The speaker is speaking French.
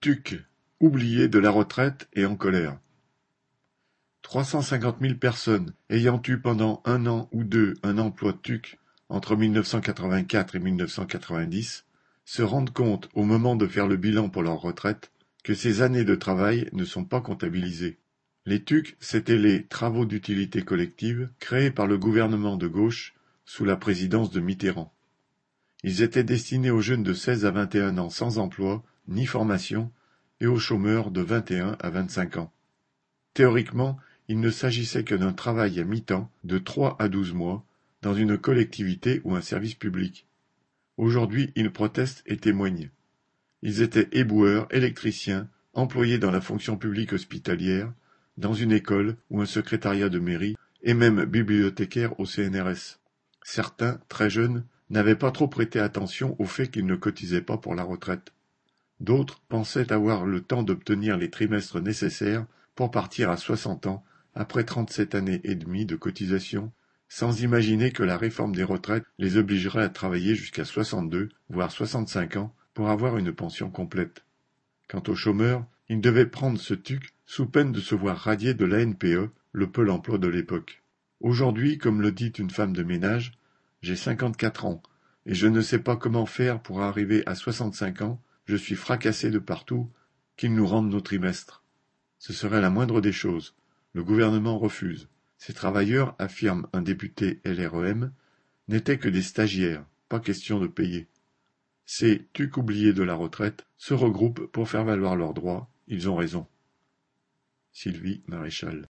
Tuc, oublié de la retraite et en colère. Trois cent cinquante mille personnes ayant eu pendant un an ou deux un emploi TUC entre 1984 et 1990 se rendent compte au moment de faire le bilan pour leur retraite que ces années de travail ne sont pas comptabilisées. Les TUC, c'étaient les travaux d'utilité collective créés par le gouvernement de gauche sous la présidence de Mitterrand. Ils étaient destinés aux jeunes de 16 à 21 ans sans emploi ni formation et aux chômeurs de 21 à 25 ans. Théoriquement, il ne s'agissait que d'un travail à mi-temps de 3 à 12 mois dans une collectivité ou un service public. Aujourd'hui, ils protestent et témoignent. Ils étaient éboueurs, électriciens, employés dans la fonction publique hospitalière, dans une école ou un secrétariat de mairie, et même bibliothécaires au CNRS. Certains, très jeunes, n'avaient pas trop prêté attention au fait qu'ils ne cotisaient pas pour la retraite. D'autres pensaient avoir le temps d'obtenir les trimestres nécessaires pour partir à soixante ans après trente-sept années et demie de cotisation, sans imaginer que la réforme des retraites les obligerait à travailler jusqu'à soixante-deux, voire soixante-cinq ans pour avoir une pension complète. Quant aux chômeurs, ils devaient prendre ce tuc sous peine de se voir radiés de l'ANPE, le Pôle emploi de l'époque. Aujourd'hui, comme le dit une femme de ménage, j'ai cinquante-quatre ans, et je ne sais pas comment faire pour arriver à soixante-cinq ans je suis fracassé de partout, qu'ils nous rendent nos trimestres. Ce serait la moindre des choses. Le gouvernement refuse. Ces travailleurs, affirme un député LREM, n'étaient que des stagiaires, pas question de payer. Ces tucs oubliés de la retraite se regroupent pour faire valoir leurs droits, ils ont raison. Sylvie Maréchal